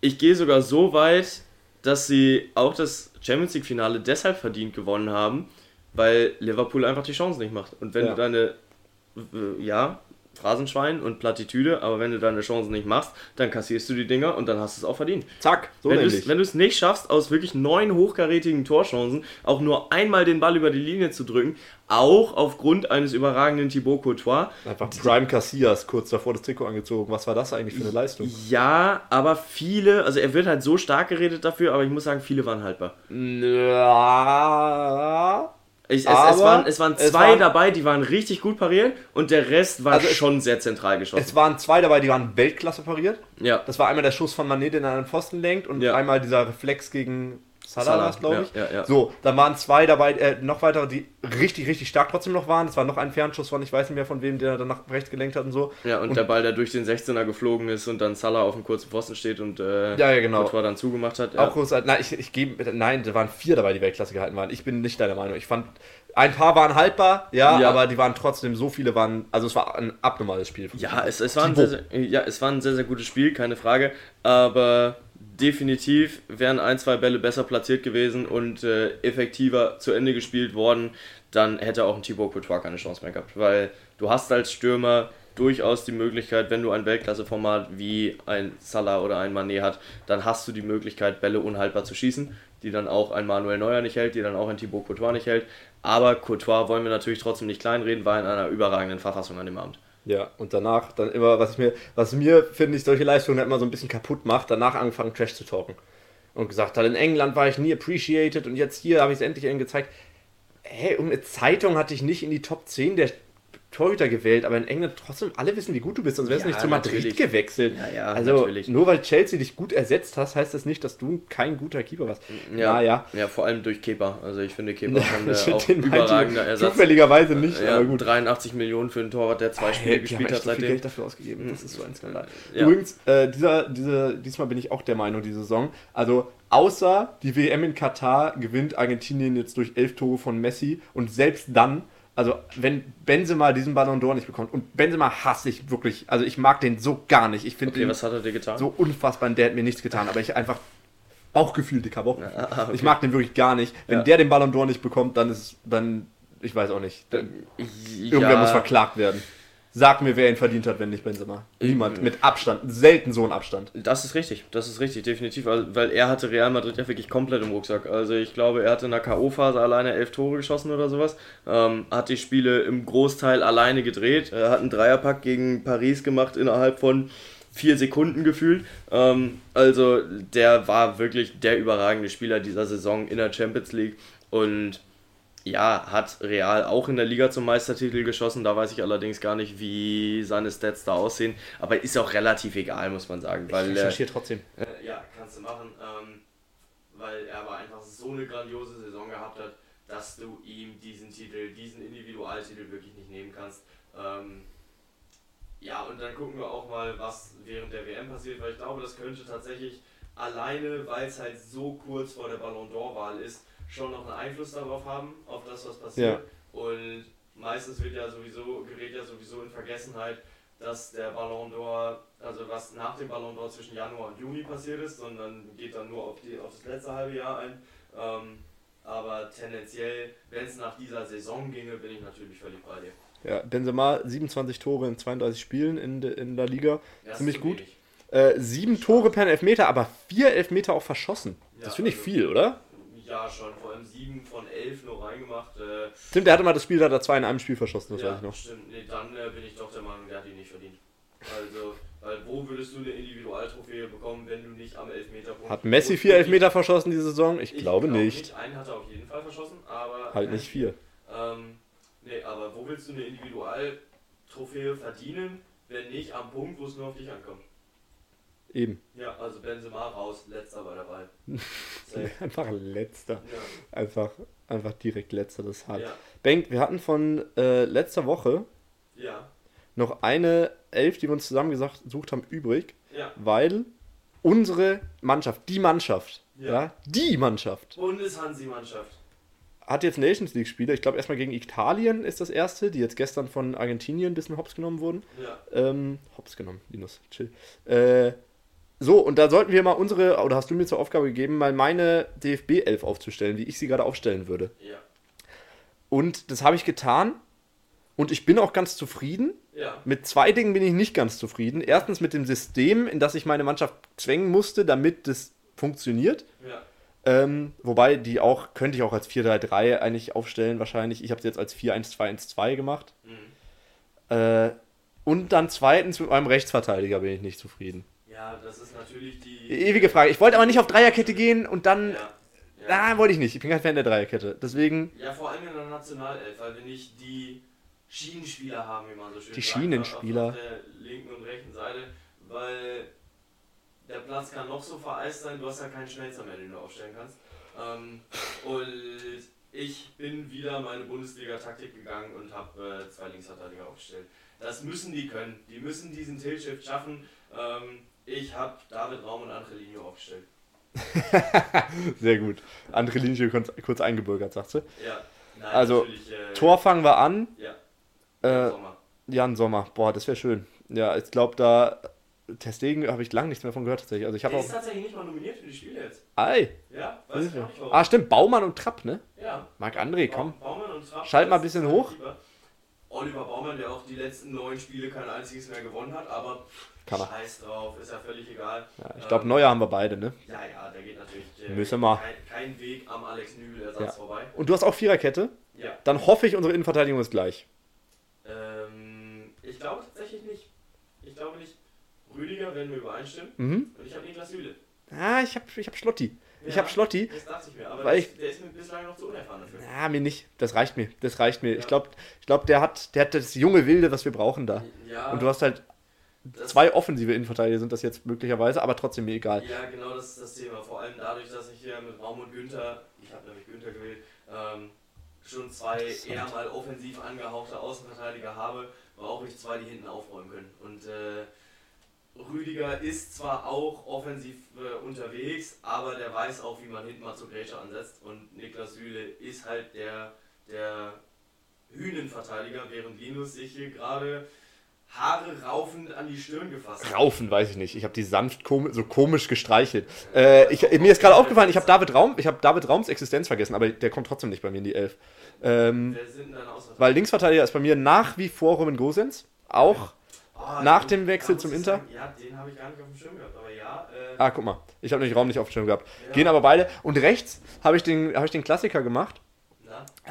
ich gehe sogar so weit, dass sie auch das Champions League Finale deshalb verdient gewonnen haben, weil Liverpool einfach die Chance nicht macht. Und wenn Ja. du deine, ja, Phrasenschwein und Plattitüde, aber wenn du deine Chancen nicht machst, dann kassierst du die Dinger und dann hast du es auch verdient. Zack, so wenn du es nicht schaffst, aus wirklich neun hochkarätigen Torchancen auch nur einmal den Ball über die Linie zu drücken, auch aufgrund eines überragenden Thibaut Courtois, Einfach Prime Casillas kurz davor das Trikot angezogen. Was war das eigentlich für eine Leistung? Ja, aber viele, also er wird halt so stark geredet dafür, aber ich muss sagen, viele waren haltbar. Ja. Ich, es, es, waren, es waren zwei waren- dabei, die waren richtig gut pariert und der Rest war Also schon sehr zentral geschossen. Es waren zwei dabei, die waren Weltklasse pariert. ja, Das war einmal der Schuss von Mané, den er an den Pfosten lenkt und Ja. einmal dieser Reflex gegen Salah, glaube ja, ich. ja, ja. So, dann waren zwei dabei, äh, noch weitere, die richtig, richtig stark trotzdem noch waren. Es war noch ein Fernschuss von, ich weiß nicht mehr von wem, der dann nach rechts gelenkt hat und so. ja und, der Ball, der durch den 16er geflogen ist und dann Salah auf dem kurzen Pfosten steht und äh, Ja, ja, genau. Courtois dann zugemacht hat. Ja. Auch groß, nein, ich, ich gebe, nein, da waren vier dabei, die Weltklasse gehalten waren. Ich bin nicht deiner Meinung. Ich fand, ein paar waren haltbar, ja, Ja. aber die waren trotzdem, so viele waren, also es war ein abnormales Spiel. Ja, es, es, war ein sehr, sehr, ja, es war ein sehr, sehr gutes Spiel, keine Frage. Aber definitiv wären ein, zwei Bälle besser platziert gewesen und äh, effektiver zu Ende gespielt worden, dann hätte auch ein Thibaut Courtois keine Chance mehr gehabt. Weil du hast als Stürmer durchaus die Möglichkeit, wenn du ein Weltklasse-Format wie ein Salah oder ein Mané hat, dann hast du die Möglichkeit, Bälle unhaltbar zu schießen. die dann auch ein Manuel Neuer nicht hält, die dann auch ein Thibaut Courtois nicht hält. Aber Courtois wollen wir natürlich trotzdem nicht kleinreden, war in einer überragenden Verfassung an dem Abend. Ja, und danach dann immer, was mir, was mir, finde ich, solche Leistungen immer so ein bisschen kaputt macht, danach angefangen Trash zu talken. Und gesagt hat, in England war ich nie appreciated und jetzt hier habe ich es endlich ihnen gezeigt. Hey, um eine Zeitung hatte ich nicht in die Top 10 der Torhüter gewählt, aber in England trotzdem alle wissen, wie gut du bist, sonst wärst du Ja, nicht zu Madrid natürlich. gewechselt. Ja, ja, also natürlich. nur weil Chelsea dich gut ersetzt hast, heißt das nicht, dass du kein guter Keeper warst. Ja, ja. ja vor allem durch Kepa. Also ich finde Kepa schon Ich äh, find auch den meinte überragender Ersatz. Zufälligerweise nicht, Ja, aber gut. 83 Millionen für einen Torwart, der zwei Spiele die haben gespielt hat so viel seitdem. Geld dafür ausgegeben. Das ist so ein Skandal. Ja. Übrigens, äh, dieser, diese, diesmal bin ich auch der Meinung, die Saison. Also, außer die WM in Katar gewinnt Argentinien jetzt durch elf Tore von Messi und selbst dann, also wenn Benzema diesen Ballon d'Or nicht bekommt und Benzema hasse ich wirklich, also ich mag den so gar nicht. Ich finde Okay, was hat er dir getan? so unfassbar, und der hat mir nichts getan, aber ich einfach Bauchgefühl, dicker Bauchgefühl. Ah, okay. Ich mag den wirklich gar nicht. Wenn Ja. der den Ballon d'Or nicht bekommt, dann ist, dann, ich weiß auch nicht. Dann, Irgendwer muss verklagt werden. Sag mir, wer ihn verdient hat, wenn nicht Benzema. Niemand. Mit Abstand. Selten so ein Abstand. Das ist richtig, das ist richtig, definitiv, weil, weil er hatte Real Madrid ja wirklich komplett im Rucksack. Also ich glaube, er hatte in der K.O.-Phase alleine elf Tore geschossen oder sowas, ähm, hat die Spiele im Großteil alleine gedreht, er hat einen Dreierpack gegen Paris gemacht innerhalb von vier Sekunden gefühlt. Ähm, also der war wirklich der überragende Spieler dieser Saison in der Champions League und ja, hat Real auch in der Liga zum Meistertitel geschossen. Da weiß ich allerdings gar nicht, wie seine Stats da aussehen. Aber ist auch relativ egal, muss man sagen. Weil, äh, trotzdem. äh, ja, kannst du machen. Ähm, weil er aber einfach so eine grandiose Saison gehabt hat, dass du ihm diesen Titel, diesen Individualtitel wirklich nicht nehmen kannst. Ähm, ja, und dann gucken wir auch mal, was während der WM passiert, weil ich glaube, das könnte tatsächlich alleine, weil es halt so kurz vor der Ballon d'Or-Wahl ist, schon noch einen Einfluss darauf haben, auf das, was passiert. Und meistens wird ja sowieso, gerät ja sowieso in Vergessenheit, dass der Ballon d'Or, also was nach dem Ballon d'Or zwischen Januar und Juni passiert ist, sondern geht dann nur auf, die, auf das letzte halbe Jahr ein. Ähm, aber tendenziell, wenn es nach dieser Saison ginge, bin ich natürlich völlig bei dir. Ja, Benzema 27 Tore in 32 Spielen in, in der Liga. Ja, Ziemlich gut. Äh, sieben Tore per Elfmeter, aber vier Elfmeter auch verschossen. Ja, das finde ich also- viel, oder? Ja, schon, vor allem 7 von 11 nur reingemacht. Äh, Stimmt, der hatte mal das Spiel, da hat er zwei in einem Spiel verschossen, das ja, weiß ich noch. stimmt. Nee, dann äh, bin ich doch der Meinung, der hat ihn nicht verdient. Also, weil wo würdest du eine Individualtrophäe bekommen, wenn du nicht am Elfmeterpunkt... Hat Messi vier Elfmeter verschossen diese Saison? Ich, glaube nicht. Einen hat er auf jeden Fall verschossen, aber... Halt nicht vier. Ähm, nee, aber wo willst du eine Individualtrophäe verdienen, wenn nicht am Punkt, wo es nur auf dich ankommt? Eben. Ja, also Benzema raus, letzter war dabei. Einfach letzter. Ja, Einfach, einfach direkt letzter, das hart. ja, Bengt, wir hatten von äh, letzter Woche ja, noch eine Elf, die wir uns zusammengesucht haben, übrig, ja. weil unsere Mannschaft, die Mannschaft, ja, Ja. die Mannschaft, Bundeshansi-Mannschaft. hat jetzt Nations League-Spiele. Ich glaube, erstmal gegen Italien ist das erste, die jetzt gestern von Argentinien ein bisschen hops genommen wurden. Ja, Ähm, hops genommen, Linus, chill. Äh, so, und da sollten wir mal unsere, oder hast du mir zur Aufgabe gegeben, mal meine DFB-11 aufzustellen, wie ich sie gerade aufstellen würde. ja, Und das habe ich getan. Und ich bin auch ganz zufrieden. ja, Mit zwei Dingen bin ich nicht ganz zufrieden. Erstens mit dem System, in das ich meine Mannschaft zwängen musste, damit das funktioniert. ja. Ähm, wobei die auch, könnte ich auch als 4-3-3 eigentlich aufstellen, wahrscheinlich. Ich habe es jetzt als 4-1-2-1-2 gemacht. Mhm. Äh, und dann zweitens mit meinem Rechtsverteidiger bin ich nicht zufrieden. Ja, das ist natürlich die... Ewige Frage. Ich wollte aber nicht auf Dreierkette gehen und dann. Ja, ja. Ah, wollte ich nicht. Ich bin kein Fan der Dreierkette. Deswegen. ja, vor allem in der Nationalelf, weil wir nicht die Schienenspieler haben, wie man so schön Die sagt, Schienenspieler. Auf, auf der linken und rechten Seite, weil der Platz kann noch so vereist sein, du hast ja keinen Schmelzer mehr, den du aufstellen kannst. Ähm, und ich bin wieder meine Bundesliga-Taktik gegangen und habe äh, zwei Linksverteidiger aufgestellt. Das müssen die können. Die müssen diesen Tilt-Shift schaffen. Ähm, ich habe David Raum und Angelino aufgestellt. Sehr gut. Andere Linie kurz, kurz eingebürgert, sagst du. Ja, nein, Also, äh, Tor fangen wir an. Ja, Äh, Sommer. Jan Sommer. Boah, das wäre schön. Ja, ich glaube, da. Testegen habe ich lange nichts mehr von gehört tatsächlich. Also ich habe Der auch. ist tatsächlich nicht mal nominiert für die Spiele jetzt. Ei! Ja, weiß ich nicht warum. Ah, stimmt. Baumann und Trapp, ne? ja. Marc André, komm. Baumann und Trapp Schalt mal ein bisschen hoch. Oliver Baumann, der auch die letzten neun Spiele kein einziges mehr gewonnen hat, aber Kann er. scheiß drauf, ist ja völlig egal. Ja, ich glaube, Ähm, Neuer haben wir beide, ne? Ja, ja, da geht natürlich äh, Müssen wir. Kein, kein Weg am Alex Nübel-Ersatz Ja. vorbei. Und du hast auch Viererkette? Ja. Dann hoffe ich, unsere Innenverteidigung ist gleich. Ähm, ich glaube tatsächlich nicht. Ich glaube nicht. Rüdiger werden wir übereinstimmen. Mhm. Und ich habe Niklas Süle. Ah, ich habe ich hab Schlotti. Ich Ja, habe Schlotti. Das dachte ich mir, aber das, der ist mir bislang noch zu unerfahren dafür. Ja, mir nicht. Das reicht mir. Das reicht mir. Ich Ja. glaube, ich glaub, der, hat, der hat das junge Wilde, was wir brauchen da. Ja, Und du hast halt zwei offensive Innenverteidiger sind das jetzt möglicherweise, aber trotzdem mir egal. Ja, genau das ist das Thema. Vor allem dadurch, dass ich hier mit Raum und Günther, ich habe nämlich Günther gewählt, ähm, schon zwei eher mal offensiv angehauchte Außenverteidiger habe, brauche ich zwei, die hinten aufräumen können. Und äh, Rüdiger ist zwar auch offensiv äh, unterwegs, aber der weiß auch, wie man hinten mal zur Grätsche ansetzt. Und Niklas Süle ist halt der, der Hünenverteidiger, während Linus sich hier gerade Haare raufend an die Stirn gefasst. Raufen, weiß ich nicht. Ich habe die sanft kom so komisch gestreichelt. Äh, ich, mir ist gerade aufgefallen, ich habe David Raum, ich habe David Raums Existenz vergessen, aber der kommt trotzdem nicht bei mir in die Elf. Ähm, weil Linksverteidiger ist bei mir nach wie vor Roman Gosens. Auch. Ah, Nach dem Wechsel zum Inter? sagen, Ja, den habe ich gar nicht auf dem Schirm gehabt, aber ja. Äh, Ah, guck mal. Ich habe nämlich Raum nicht auf dem Schirm gehabt. Ja. Gehen aber beide. Und rechts habe ich, den- hab ich den Klassiker gemacht.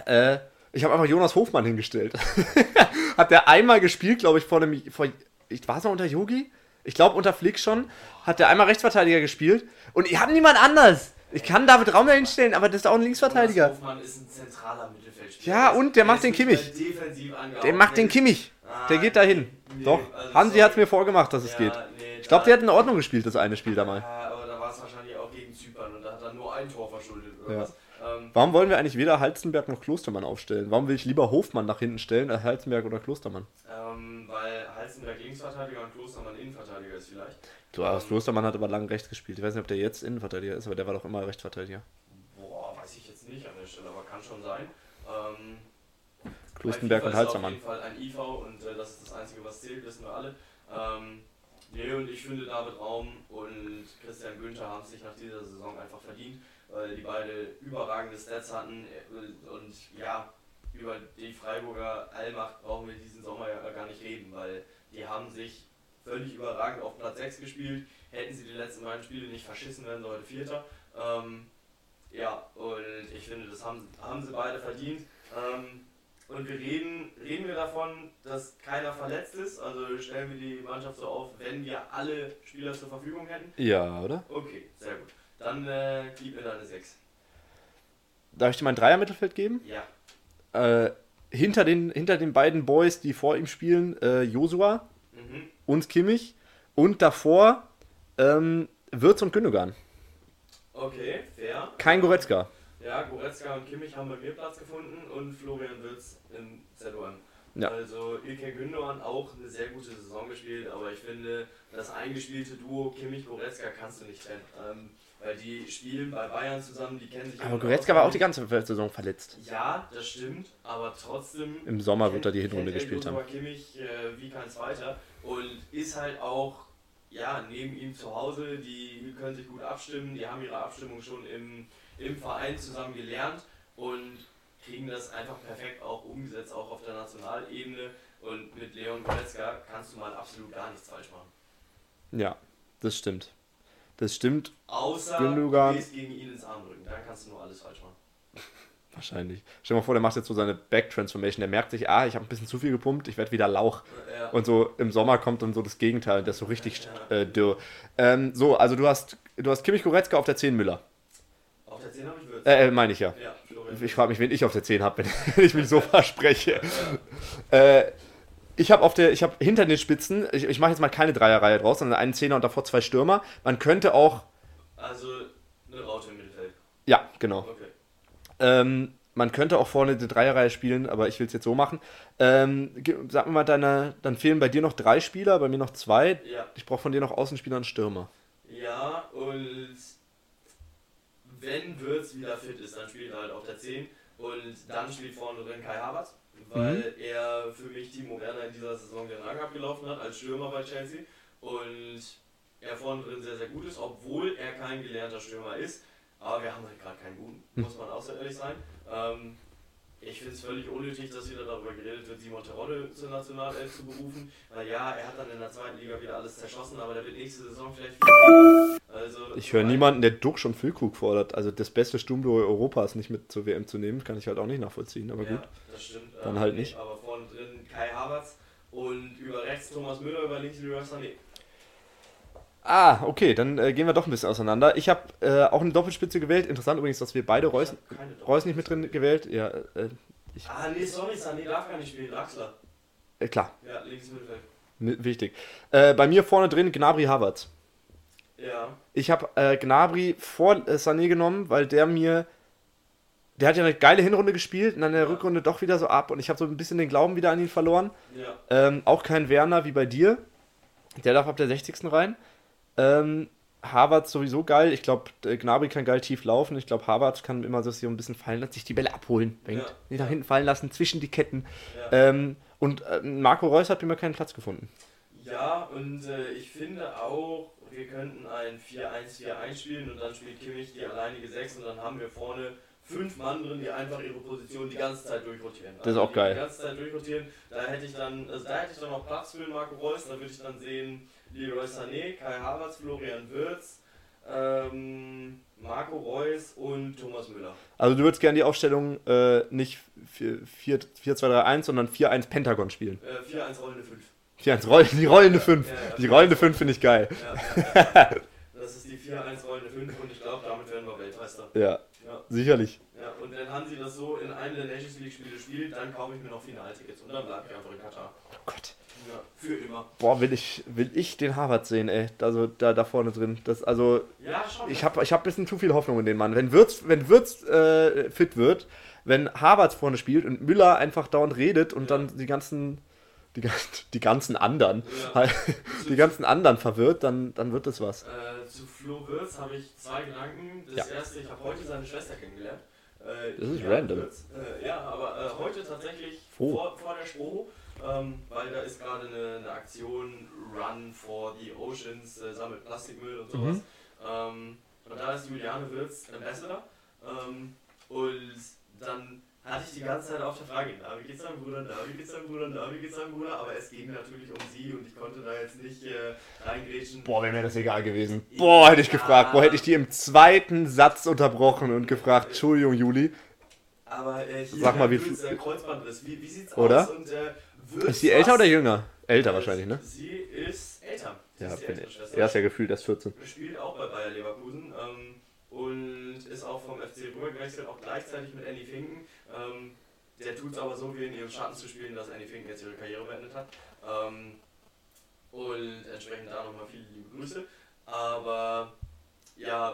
Äh, ich habe einfach Jonas Hofmann hingestellt. Hat der einmal gespielt, glaube ich, vor einem. Vor, ich war es noch unter Yogi? Ich glaube unter Flick schon. Hat der einmal Rechtsverteidiger gespielt. Und ich habe niemand anders. Ich kann David Raum hinstellen, aber das ist auch ein Linksverteidiger. Jonas Hofmann ist ein zentraler Mittelfeldspieler. Ja, und der macht ist den Kimmich. Der macht den. Kimmich. Der geht dahin. nee, Doch. also Hansi hat es mir vorgemacht, dass es Ja, geht. nee, Ich glaube, der hat in Ordnung gespielt, das eine Spiel da mal. Ja, aber da war es wahrscheinlich auch gegen Zypern und da hat er nur ein Tor verschuldet oder Ja. was. Ähm, Warum wollen wir eigentlich weder Halzenberg noch Klostermann aufstellen? Warum will ich lieber Hofmann nach hinten stellen als Halzenberg oder Klostermann? ähm, weil Halzenberg Linksverteidiger und Klostermann Innenverteidiger ist vielleicht. Du, aber Klostermann hat aber lange rechts gespielt. Ich weiß nicht, ob der jetzt Innenverteidiger ist, aber der war doch immer Rechtsverteidiger. Boah, weiß ich jetzt nicht an der Stelle, aber kann schon sein. Ähm, Klostenberg und er Halzermann. Auf jeden Fall ein IV und äh, das ist das Einzige, was zählt, wissen wir alle. Ähm, nee, und ich finde, David Raum und Christian Günther haben es sich nach dieser Saison einfach verdient, weil die beide überragende Stats hatten. äh, Und ja, über die Freiburger Allmacht brauchen wir diesen Sommer ja gar nicht reden, weil die haben sich völlig überragend auf Platz 6 gespielt. Hätten sie die letzten beiden Spiele nicht verschissen, wären sie heute Vierter. Ähm, ja, und ich finde, das haben, haben sie beide verdient. Ähm, und wir reden, reden wir davon, dass keiner verletzt ist. Also stellen wir die Mannschaft so auf, wenn wir alle Spieler zur Verfügung hätten. Ja, oder? Okay, sehr gut. Dann äh, gib mir deine 6. Darf ich dir mein Dreier-Mittelfeld geben? Ja. Äh, hinter, den, hinter den beiden Boys, die vor ihm spielen, äh, Josua Mhm. und Kimmich. Und davor ähm, Wirtz und Gündogan. Okay, fair. Kein Goretzka. Ja, Goretzka und Kimmich haben bei mir Platz gefunden und Florian Wirtz im ZOM. Ja. Also Ilke Gündogan auch eine sehr gute Saison gespielt, aber ich finde, das eingespielte Duo Kimmich-Goretzka kannst du nicht trennen. Ähm, weil die spielen bei Bayern zusammen, die kennen sich Aber und Goretzka war auch die ganze Saison verletzt. Ja, das stimmt, aber trotzdem. Im Sommer wird er die kennt- Hinrunde kennt gespielt haben. Kimmich äh, wie kein zweiter und ist halt auch ja, neben ihm zu Hause. Die können sich gut abstimmen, die haben ihre Abstimmung schon im, im Verein zusammen gelernt und kriegen das einfach perfekt auch umgesetzt, auch auf der Nationalebene. Und mit Leon Goretzka kannst du mal absolut gar nichts falsch machen. Ja, das stimmt. Das stimmt Außer Gündogan. du gehst gegen ihn ins Armdrücken, dann kannst du nur alles falsch machen. wahrscheinlich. Stell dir mal vor, der macht jetzt so seine Back-Transformation. Der merkt sich, ah, ich habe ein bisschen zu viel gepumpt, ich werde wieder Lauch. Ja. Und so im Sommer kommt dann so das Gegenteil, der ist so richtig äh, dürr. Ähm, so, also du hast, du hast Kimmich Goretzka auf der 10 Müller. Auf der 10 habe ich Würz. Äh, äh meine ich ja. ja. Ich frage mich, wen ich auf der 10 habe, wenn ich mich so verspreche. Äh, ich habe auf der, ich habe hinter den Spitzen, ich, ich mache jetzt mal keine Dreierreihe draus, sondern einen Zehner und davor zwei Stürmer. Man könnte auch, Also eine Raute im Mittelfeld. ja, genau. Okay. Ähm, man könnte auch vorne die Dreierreihe spielen, aber ich will es jetzt so machen. Ähm, sag mir mal, deine, dann fehlen bei dir noch drei Spieler, bei mir noch zwei. Ja. Ich brauche von dir noch Außenspieler und Stürmer. Ja, und wenn Würz wieder fit ist, dann spielt er halt auf der 10 und dann spielt vorne drin Kai Havertz, weil er für mich Timo Werner in dieser Saison den Rang abgelaufen hat als Stürmer bei Chelsea und er vorne drin sehr, sehr gut ist, obwohl er kein gelernter Stürmer ist. Aber wir haben halt gerade keinen guten, muss man auch so ehrlich sein. Ähm, Ich finde es völlig unnötig, dass wieder darüber geredet wird, Simon Terodde zur Nationalelf zu berufen. Weil ja, er hat dann in der zweiten Liga wieder alles zerschossen, aber der wird nächste Saison vielleicht viel Also, Ich höre niemanden, der Duck schon Füllkrug fordert. Also das beste Sturmduo Europas nicht mit zur WM zu nehmen, kann ich halt auch nicht nachvollziehen. Aber ja, gut. das stimmt. Dann Ähm, halt nicht. Aber vorne drin Kai Havertz und über rechts Thomas Müller, über links Leroy Sané. Ah, okay, dann äh, gehen wir doch ein bisschen auseinander. Ich habe äh, auch eine Doppelspitze gewählt. Interessant übrigens, dass wir beide Reus, Ich Reus nicht mit drin gewählt. Ja, äh, Ah, nee, sorry, Sané darf gar nicht spielen. Draxler. äh, klar, Ja, links Mittelfeld. mi- wichtig. Äh, bei mir vorne drin Gnabry Havertz. Ja. Ich habe äh, Gnabry vor äh, Sané genommen, weil der mir. Der hat ja eine geile Hinrunde gespielt und dann in der Ja. Rückrunde doch wieder so ab und ich habe so ein bisschen den Glauben wieder an ihn verloren. Ja. Ähm, auch kein Werner wie bei dir. Der darf ab der 60. rein. Ähm, Harvard sowieso geil. Ich glaube, Gnabry kann geil tief laufen. Ich glaube, Harvard kann immer so ein bisschen fallen lassen, sich die Bälle abholen. Ja. Nicht nach hinten fallen lassen, zwischen die Ketten. Ja. Ähm, und äh, Marco Reus hat mir keinen Platz gefunden. Ja, und äh, ich finde auch, wir könnten ein 4-1-4-1 spielen und dann spielt Kimmich die alleinige 6 und dann haben wir vorne fünf Mann drin, die einfach ihre Position die ganze Zeit durchrotieren. Das ist auch die geil. Die ganze Zeit durchrotieren. Da hätte ich dann, also da hätte ich dann auch Platz für den Marco Reus, da würde ich dann sehen Leroy Sané, Kai Havertz, Florian Wirtz, ähm, Marco Reus und Thomas Müller. Also du würdest gerne die Aufstellung äh, nicht 4-2-3-1, sondern 4-1 Pentagon spielen. Äh, 4-1 rollende 5. 4-1 Roll, die rollende 5. Ja, ja. Die rollende 5 finde ich geil. Ja. Das ist die 4-1 rollende 5 und ich glaube, damit werden wir Weltmeister. Ja, Ja. sicherlich. Ja, und wenn Hansi das so in einem der Nations League Spiele spielt, dann kaufe ich mir noch Finaltickets und dann bleibe ich einfach in Katar. Oh Gott. Ja, für immer. Boah, will ich, will ich den Harvard sehen, ey. Also da, da vorne drin. Das, also, Ja, schon. ich habe ich hab ein bisschen zu viel Hoffnung in den Mann. Wenn Würz, wenn Würz äh, fit wird, wenn Harvard vorne spielt und Müller einfach dauernd redet und Ja. dann die ganzen, die, ganzen- die ganzen anderen, Ja. halt, die ganzen anderen verwirrt, dann, dann wird das was. Äh, zu Flo Wirtz habe ich zwei Gedanken. Das erste, ich habe heute seine Schwester kennengelernt. Äh, Das ist random. Wirtz. Äh, ja, aber äh, heute tatsächlich Oh. vor, vor der Spro, ähm, weil da ist gerade eine, eine Aktion Run for the Oceans, äh, sammelt Plastikmüll und sowas. Mhm. Ähm, und da ist Juliane Wirtz Ambassador. Ähm, und dann hatte ich die ganze Zeit auf der Frage, na, wie geht's deinem Bruder, na, wie geht's deinem Bruder, na, wie geht's deinem Bruder, aber es ging natürlich um sie und ich konnte da jetzt nicht äh, reingrätschen. Boah, wäre mir das egal gewesen. Boah, hätte ich Ja. gefragt. Boah, hätte ich die im zweiten Satz unterbrochen und gefragt, Entschuldigung, Juli. Aber äh, hier Sag mal, wie äh, Kreuzbandriss, wie, wie sieht's Oder? aus? Und, äh, Ist sie älter oder jünger? Älter wahrscheinlich, ne? Sie ist älter. Sie Ja, ist bin ich. Er ist ja gefühlt erst 14. spielt auch bei Bayer Leverkusen ähm, und ist auch vom FC rüber gewechselt, auch gleichzeitig mit Annie Finken. Ähm, der tut es aber so, wie in ihrem Schatten zu spielen, dass Annie Finken jetzt ihre Karriere beendet hat. Ähm, und entsprechend da nochmal viele liebe Grüße. Aber ja,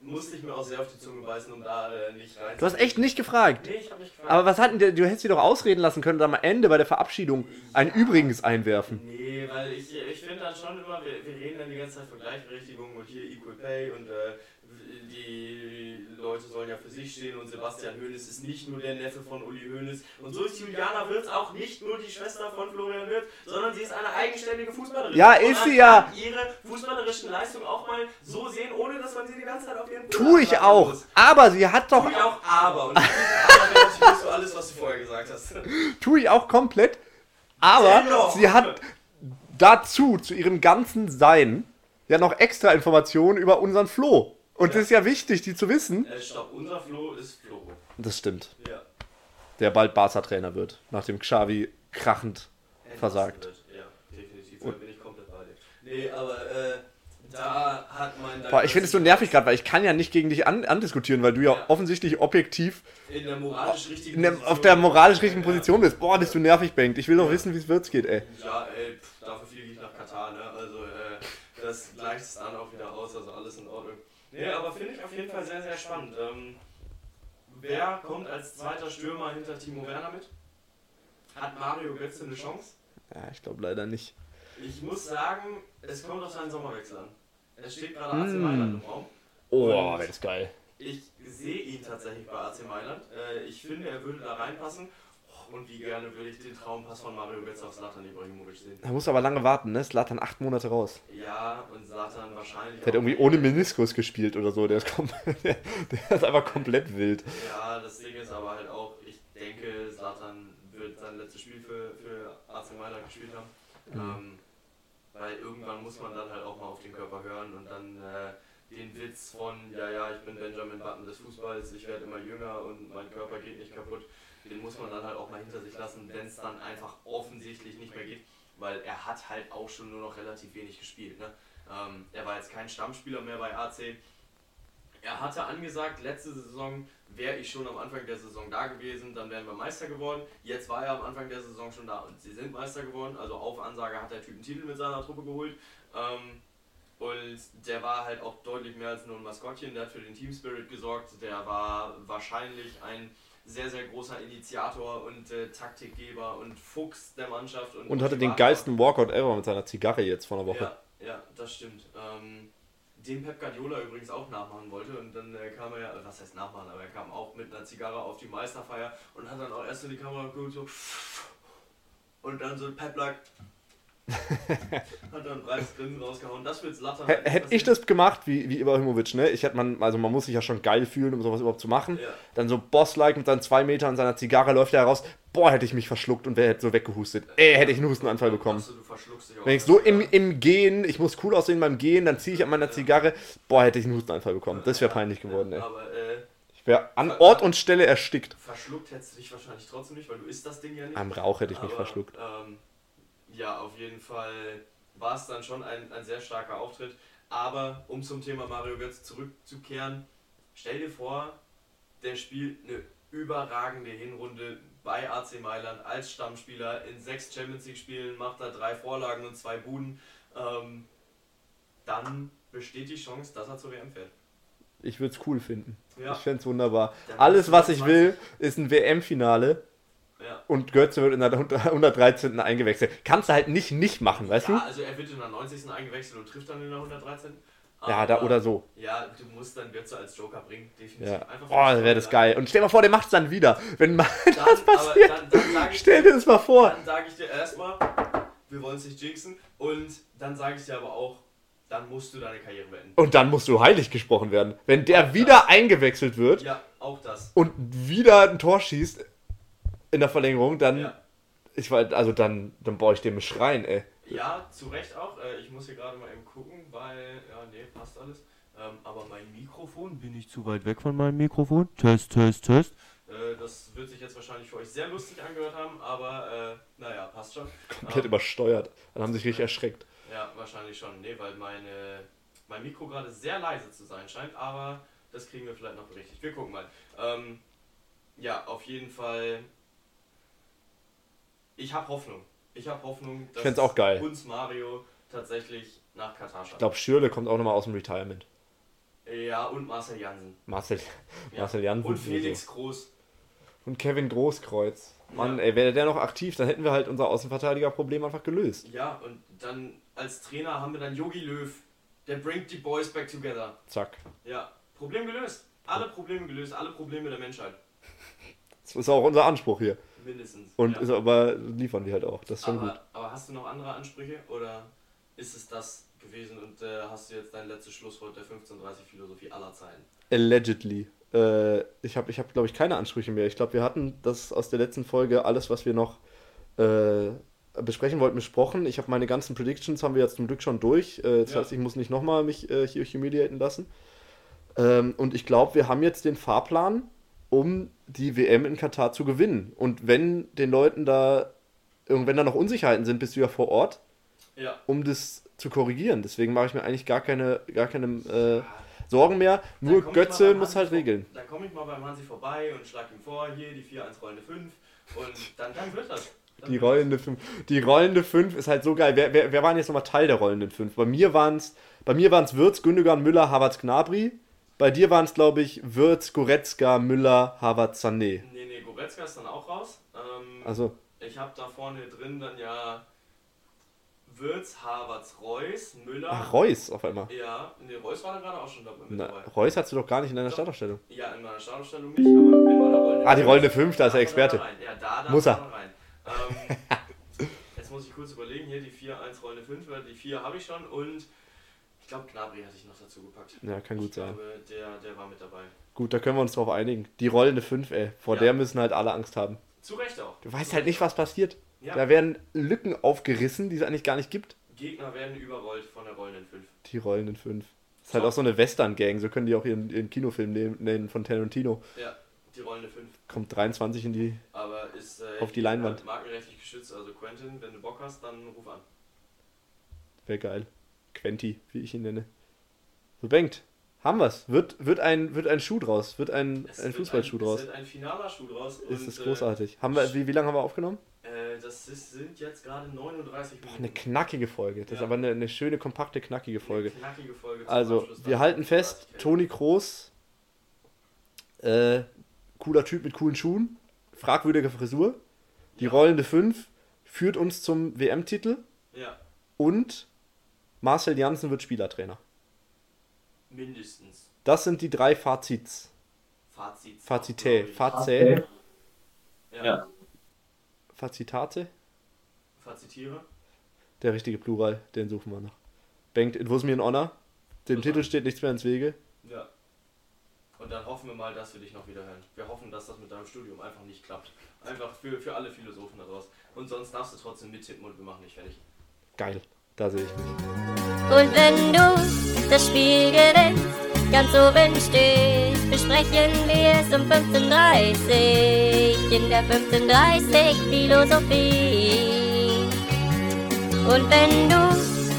musste ich mir auch sehr auf die Zunge beißen, um da äh, nicht rein Du hast echt nicht gefragt. Nee, ich hab nicht gefragt. Aber was hatten du hättest sie doch ausreden lassen können und am Ende bei der Verabschiedung ein Übrigens einwerfen. Nee, weil ich, ich finde dann schon immer, wir, wir reden dann die ganze Zeit von Gleichberechtigung und hier Equal Pay und äh, die Leute sollen ja für sich stehen und Sebastian Hoeneß ist nicht nur der Neffe von Uli Hoeneß und so ist Juliana Wirtz auch nicht nur die Schwester von Florian Wirtz, sondern sie ist eine eigenständige Fußballerin. Ja, Und ist sie ja. kann ihre fußballerischen Leistungen auch mal so sehen, ohne dass man sie die ganze Zeit auf ihren Tu ich auch. muss. Aber sie hat doch. Tu ich auch, aber. Und aber du alles, was du vorher gesagt hast. Tue ich auch komplett. Aber Dennoch. sie hat dazu, zu ihrem ganzen Sein, ja noch extra Informationen über unseren Flo. Und das ist ja wichtig, die zu wissen. Äh, stopp, unser Flo ist Flo. Das stimmt. Ja. Der bald Barca-Trainer wird, nachdem Xavi krachend versagt. Wird. Ja, definitiv. Da bin ich komplett bei dir. Nee, aber äh, da hat mein. Boah, ich finde es so nervig gerade, weil ich kann ja nicht gegen dich an andiskutieren, weil du ja, Ja. offensichtlich objektiv In der moralisch richtigen in der, Position. auf der moralisch richtigen Ja, ja. Position bist. Boah, bist du nervig, Bengt. Ich will doch wissen, wie es Wirtz geht, ey. Ja, ey, pff, dafür fliege ich nach Katar, ne? Also, äh, das gleicht es dann auch wieder aus, also alles in Ordnung. Nee, aber finde ich auf jeden Fall sehr, sehr spannend. Ähm, wer kommt als zweiter Stürmer hinter Timo Werner mit? Hat Mario Götze eine Chance? Ja, ich glaube leider nicht. Ich muss sagen, es kommt auf seinen Sommerwechsel an. Es steht gerade AC Mm. Mailand im Raum. Oh, wäre das geil. Ich sehe ihn tatsächlich bei AC Mailand. Äh, ich finde, er würde da reinpassen. Und wie gerne würde ich den Traumpass von Mario Götze auf Zlatan Ibrahimovic sehen. Er muss aber lange warten, ne? Slatan acht Monate raus. Ja, und Zlatan wahrscheinlich. Der hat irgendwie ohne Meniskus gespielt oder so. Der ist, der, der ist einfach komplett wild. Ja, das Ding ist aber halt auch, ich denke, letzte Spiel für, für AC Mailand gespielt haben. Ähm, weil irgendwann muss man dann halt auch mal auf den Körper hören und dann äh, den Witz von, ja, ja, ich bin Benjamin Button des Fußballs, ich werde immer jünger und mein Körper geht nicht kaputt, den muss man dann halt auch mal hinter sich lassen, wenn es dann einfach offensichtlich nicht mehr geht, weil er hat halt auch schon nur noch relativ wenig gespielt. Ne? Ähm, er war jetzt kein Stammspieler mehr bei AC. Er hatte angesagt, letzte Saison wäre ich schon am Anfang der Saison da gewesen, dann wären wir Meister geworden. Jetzt war er am Anfang der Saison schon da und sie sind Meister geworden. Also auf Ansage hat der Typ einen Titel mit seiner Truppe geholt. Ähm, und der war halt auch deutlich mehr als nur ein Maskottchen. Der hat für den Team Spirit gesorgt. Der war wahrscheinlich ein sehr, sehr großer Initiator und äh, Taktikgeber und Fuchs der Mannschaft. Und, Und hatte den geilsten Walkout ever mit seiner Zigarre jetzt vor einer Woche. Ja, ja, das stimmt. Ähm, den Pep Guardiola übrigens auch nachmachen wollte und dann äh, kam er ja, äh, was heißt nachmachen, aber er kam auch mit einer Zigarre auf die Meisterfeier und hat dann auch erst in die Kamera geguckt so und dann so Pep like hat dann ein breites Grinsen rausgehauen. Das wird Zlatan H- Hätte ich das gemacht, wie, wie Ibrahimovic, ne? Ich hätte man, also man muss sich ja schon geil fühlen, um sowas überhaupt zu machen. Ja. Dann so Boss-like mit seinen zwei Metern und seiner Zigarre läuft er heraus. Boah, hätte ich mich verschluckt und wer hätte so weggehustet. Ey, hätte ich einen Hustenanfall bekommen. Du verschluckst dich auch. Wenn ich so im, im Gehen, ich muss cool aussehen beim Gehen, dann ziehe ich an meiner Zigarre. Boah, hätte ich einen Hustenanfall bekommen. Das wäre peinlich geworden, ey. Aber äh, Ich wäre an Ort und Stelle erstickt. verschluckt hättest du dich wahrscheinlich trotzdem nicht, weil du isst das Ding ja nicht. Am Rauch hätte ich mich Aber, verschluckt. Ähm, ja, auf jeden Fall war es dann schon ein, ein sehr starker Auftritt. Aber um zum Thema Mario Götze zurückzukehren, stell dir vor, der spielt eine überragende Hinrunde bei AC Mailand als Stammspieler in sechs Champions League Spielen, macht da drei Vorlagen und zwei Buden. Ähm, dann besteht die Chance, dass er zur WM fährt. Ich würde es cool finden. Ja. Ich fände es wunderbar. Dann Alles, was ich 20. will, ist ein WM-Finale Ja. und Götze wird in der 113. eingewechselt. Kannst du halt nicht nicht machen, weißt ja, also er wird in der 90. eingewechselt und trifft dann in der 113. du? Ja, da Aber- oder so. Ja, du musst dann Götze als Joker bringen, definitiv. Ja. Einfach Oh, dann wäre das geil. Und stell dir mal vor, der macht es dann wieder. Wenn mal Dann, das passiert, Aber dann, dann stell dir das mal vor. Dann sage ich dir erstmal, wir wollen es nicht jinxen. Und dann sage ich dir aber auch, dann musst du deine Karriere beenden. Und dann musst du heilig gesprochen werden. Wenn der wieder eingewechselt wird Ja, auch das. und wieder ein Tor schießt in der Verlängerung, dann, Ja, ich weiß, also dann, dann baue ich dem Schreien, ey. ja zu Recht auch. Äh, Ich muss hier gerade mal eben gucken, weil, ja, nee, passt alles. Ähm, Aber mein Mikrofon, bin ich zu weit weg von meinem Mikrofon? Test, test, test. Äh, Das wird sich jetzt wahrscheinlich für euch sehr lustig angehört haben, aber äh, naja, passt schon. Komplett Ähm, übersteuert. Dann haben sich richtig erschreckt. Ja, wahrscheinlich schon. Nee, weil meine, mein Mikro gerade sehr leise zu sein scheint, aber das kriegen wir vielleicht noch berichtigt. Wir gucken mal. Ähm, ja, auf jeden Fall. Ich habe Hoffnung. Ich habe Hoffnung, dass fänd's auch geil. uns Mario tatsächlich nach Katar schafft. Ich glaube, Schürle kommt auch nochmal aus dem Retirement. Ja, und Marcel Jansen. Marcel, Ja. Marcel Jansen. Und. Felix Groß. Und Kevin Großkreuz. Mann, Ja. ey, wäre der noch aktiv, dann hätten wir halt unser Außenverteidigerproblem einfach gelöst. Ja, und dann als Trainer haben wir dann Yogi Löw. Der bringt die Boys back together. Zack. Ja, Problem gelöst. Alle Probleme gelöst, alle Probleme der Menschheit. Das ist auch unser Anspruch hier. Mindestens. Und ja. ist aber liefern die halt auch. Das ist schon gut. aber, aber hast du noch andere Ansprüche oder ist es das gewesen und äh, hast du jetzt dein letztes Schlusswort der 1530 Philosophie aller Zeiten? Allegedly. Äh, ich habe, ich hab, glaube ich, keine Ansprüche mehr. Ich glaube, wir hatten das aus der letzten Folge, alles, was wir noch äh, besprechen wollten, besprochen. Ich habe meine ganzen Predictions, haben wir jetzt zum Glück schon durch. Äh, das Ja. heißt, ich muss nicht nochmal mich äh, hier humiliaten lassen. Ähm, und ich glaube, wir haben jetzt den Fahrplan, um die WM in Katar zu gewinnen. Und wenn den Leuten da, wenn da noch Unsicherheiten sind, bist du ja vor Ort, Ja. um das zu korrigieren. Deswegen mache ich mir eigentlich gar keine, gar keine äh, Sorgen mehr. Nur Götze muss halt regeln. Dann komme ich mal beim Hansi vorbei und schlag ihm vor, hier die 4-1 rollende 5 und dann, dann wird das. Dann Die rollende 5. Die rollende 5 ist halt so geil. Wer, wer, wer waren jetzt nochmal Teil der rollenden 5? Bei mir waren es bei mir waren's Würz, Gündogan, Müller, Havertz, Gnabry. Bei dir waren es, glaube ich, Würz, Goretzka, Müller, Havertz, Sané. Nee, nee, Goretzka ist dann auch raus. Ähm, Also, Ich habe da vorne drin dann ja Würz, Havertz, Reus, Müller. ach, Reus auf einmal. Ja, nee, Reus war da gerade auch schon dabei. Na, dabei. Reus hast du doch gar nicht in deiner Doch. Startaufstellung. Ja, in meiner Startaufstellung nicht, aber in meiner rollenden Ah, die rollende Fünf, Fünf, da ist er darf Experte. da. Ja, da darf Muss er. da rein. Ähm, jetzt muss ich kurz überlegen, hier die 4-1 rollende 5, die 4 habe ich schon und ich glaube Gnabry hatte ich noch dazu gepackt. Ja, kann gut ich sein. glaube, der, der war mit dabei. Gut, da können wir uns drauf einigen. Die rollende 5, ey. Vor Ja. der müssen halt alle Angst haben. Zu Recht auch. Du weißt halt nicht, was passiert. Ja. Da werden Lücken aufgerissen, die es eigentlich gar nicht gibt. Gegner werden überrollt von der rollenden 5. Die rollenden fünf. ist halt auch so eine Western-Gang, so können die auch ihren, ihren Kinofilm nehmen, nennen von Tarantino. Ja, die rollende 5. Kommt 23 in die. Aber ist äh, Auf die Leinwand. markenrechtlich geschützt. Also Quentin, wenn du Bock hast, dann ruf an. Wäre geil. Quenti, wie ich ihn nenne. So, Bengt, haben wir's. Wird, wird, ein, wird ein Schuh draus. Wird ein, Es ein wird Fußballschuh ein, draus. Es wird ein finaler Schuh draus. Ist und, das großartig. Haben wir, wie, wie lange haben wir aufgenommen? Äh, äh, das ist, sind jetzt gerade 39 Minuten. Eine knackige Folge. Das ist Ja. aber eine, eine schöne, kompakte, knackige Folge. Eine knackige Folge zum Also, Abschluss wir halten fest, Toni Kroos, äh, cooler Typ mit coolen Schuhen, fragwürdige Frisur, die Ja. rollende 5 führt uns zum WM-Titel Ja, und Marcel Janssen wird Spielertrainer. mindestens. Das sind die drei Fazits. Fazit. Fazite. Fazä, Ja. Ja. Fazitate, Fazitiere. der richtige Plural, den suchen wir noch. Bengt, it was me an honor. Dem Titel steht nichts mehr ins Wege. Ja. Und dann hoffen wir mal, dass wir dich noch wieder hören. Wir hoffen, dass das mit deinem Studium einfach nicht klappt. Einfach für, für alle Philosophen da draußen. Und sonst darfst du trotzdem mittippen und wir machen dich fertig. Geil, da sehe ich mich. Und wenn du das Spiel gewinnst, ganz oben stehst, besprechen wir es um 15.30 in der 15.30 Philosophie. Und wenn du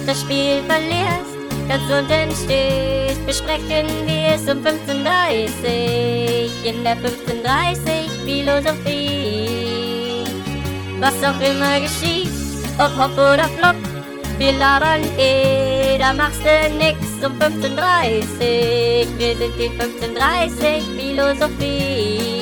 das Spiel verlierst, ganz unten stehst, besprechen wir es um 15.30 in der 15.30 Philosophie. Was auch immer geschieht, ob Hop oder Flop, wir labern eh, da machst du nix um 15.30 Wir sind die 15.30 Philosophie.